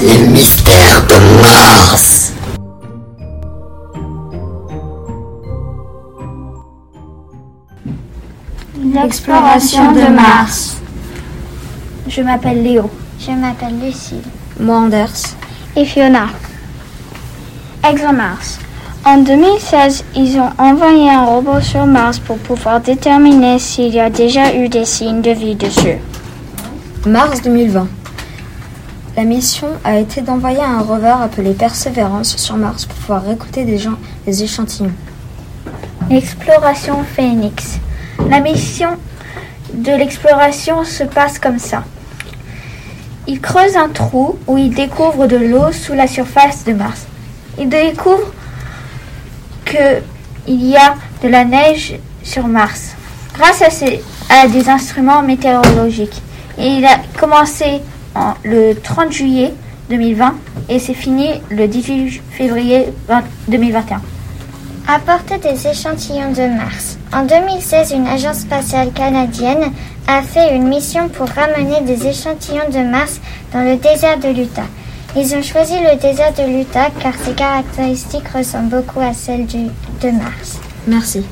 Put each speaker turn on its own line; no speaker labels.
Les mystères de Mars.
L'exploration de Mars.
Je m'appelle Léo.
Je m'appelle Lucille.
Moi Anders.
Et Fiona.
ExoMars. En 2016, ils ont envoyé un robot sur Mars pour pouvoir déterminer s'il y a déjà eu des signes de vie dessus.
Mars 2020. La mission a été d'envoyer un rover appelé Perseverance sur Mars pour pouvoir récolter des, gens, des échantillons.
Exploration Phoenix. La mission de l'exploration se passe comme ça. Ils creusent un trou où ils découvrent de l'eau sous la surface de Mars. Ils découvrent qu'il y a de la neige sur Mars grâce à, des instruments météorologiques. Il a commencé en, le 30 juillet 2020 et c'est fini le 18 février 20, 2021.
Apporter des échantillons de Mars. En 2016, une agence spatiale canadienne a fait une mission pour ramener des échantillons de Mars dans le désert de l'Utah. Ils ont choisi le désert de l'Utah car ses caractéristiques ressemblent beaucoup à celles de Mars.
Merci.